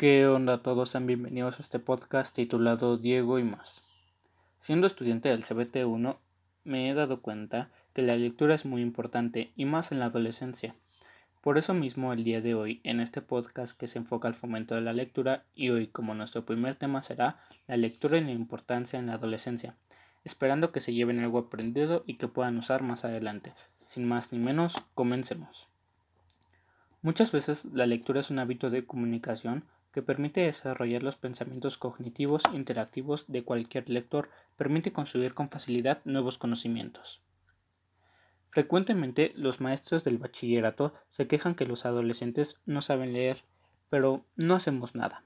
¿Qué onda todos? Sean bienvenidos a este podcast titulado Diego y más. Siendo estudiante del CBT1, me he dado cuenta que la lectura es muy importante y más en la adolescencia. Por eso mismo el día de hoy, en este podcast que se enfoca al fomento de la lectura, y hoy como nuestro primer tema será la lectura y la importancia en la adolescencia, esperando que se lleven algo aprendido y que puedan usar más adelante. Sin más ni menos, comencemos. Muchas veces la lectura es un hábito de comunicación que permite desarrollar los pensamientos cognitivos interactivos de cualquier lector, permite construir con facilidad nuevos conocimientos. Frecuentemente los maestros del bachillerato se quejan que los adolescentes no saben leer, pero no hacemos nada.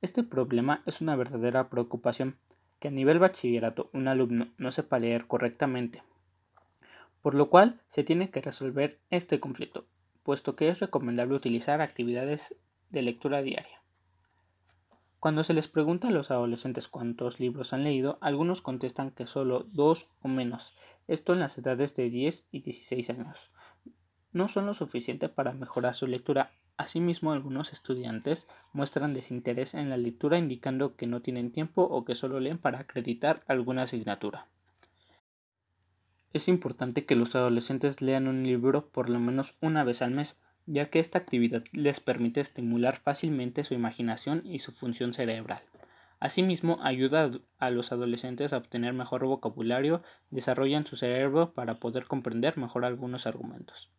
Este problema es una verdadera preocupación, que a nivel bachillerato un alumno no sepa leer correctamente, por lo cual se tiene que resolver este conflicto, puesto que es recomendable utilizar actividades de lectura diaria. Cuando se les pregunta a los adolescentes cuántos libros han leído, algunos contestan que solo dos o menos, esto en las edades de 10 y 16 años. No son lo suficiente para mejorar su lectura. Asimismo, algunos estudiantes muestran desinterés en la lectura indicando que no tienen tiempo o que solo leen para acreditar alguna asignatura. Es importante que los adolescentes lean un libro por lo menos una vez al mes, ya que esta actividad les permite estimular fácilmente su imaginación y su función cerebral. Asimismo, ayuda a los adolescentes a obtener mejor vocabulario, desarrollan su cerebro para poder comprender mejor algunos argumentos.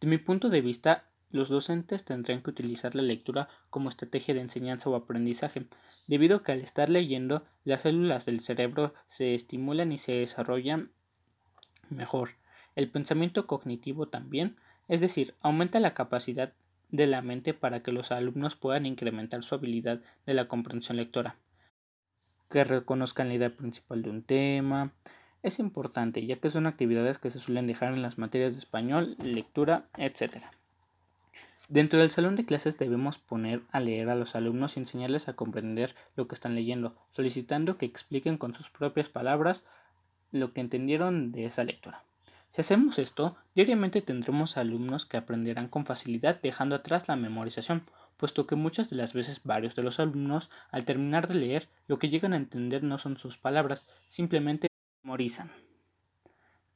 De mi punto de vista, los docentes tendrán que utilizar la lectura como estrategia de enseñanza o aprendizaje, debido a que al estar leyendo, las células del cerebro se estimulan y se desarrollan mejor. El pensamiento cognitivo también, es decir, aumenta la capacidad de la mente para que los alumnos puedan incrementar su habilidad de la comprensión lectora, que reconozcan la idea principal de un tema. Es importante ya que son actividades que se suelen dejar en las materias de español, lectura, etc. Dentro del salón de clases debemos poner a leer a los alumnos y enseñarles a comprender lo que están leyendo, solicitando que expliquen con sus propias palabras lo que entendieron de esa lectura. Si hacemos esto, diariamente tendremos alumnos que aprenderán con facilidad dejando atrás la memorización, puesto que muchas de las veces varios de los alumnos, al terminar de leer, lo que llegan a entender no son sus palabras, simplemente memorizan.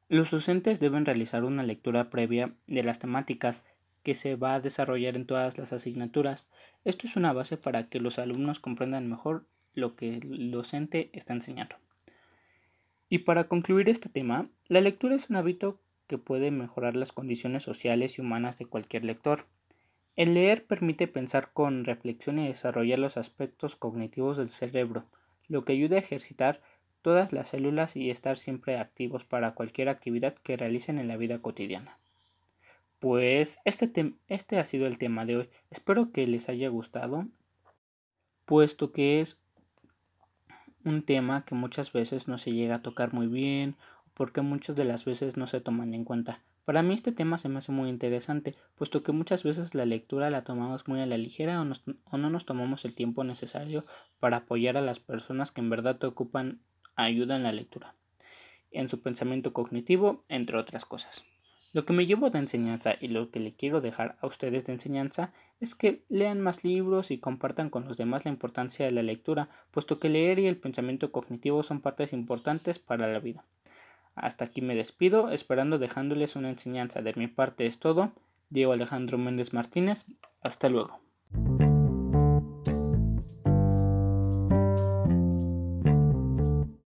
Los docentes deben realizar una lectura previa de las temáticas que se va a desarrollar en todas las asignaturas. Esto es una base para que los alumnos comprendan mejor lo que el docente está enseñando. Y para concluir este tema, la lectura es un hábito que puede mejorar las condiciones sociales y humanas de cualquier lector. El leer permite pensar con reflexión y desarrollar los aspectos cognitivos del cerebro, lo que ayuda a ejercitar todas las células y estar siempre activos para cualquier actividad que realicen en la vida cotidiana. Pues este, este ha sido el tema de hoy. Espero que les haya gustado, puesto que es un tema que muchas veces no se llega a tocar muy bien porque muchas de las veces no se toman en cuenta. Para mí este tema se me hace muy interesante, puesto que muchas veces la lectura la tomamos muy a la ligera o, no nos tomamos el tiempo necesario para apoyar a las personas que en verdad te ocupan ayuda en la lectura, en su pensamiento cognitivo, entre otras cosas. Lo que me llevo de enseñanza y lo que le quiero dejar a ustedes de enseñanza es que lean más libros y compartan con los demás la importancia de la lectura, puesto que leer y el pensamiento cognitivo son partes importantes para la vida. Hasta aquí me despido, esperando dejándoles una enseñanza. De mi parte es todo. Diego Alejandro Méndez Martínez. Hasta luego.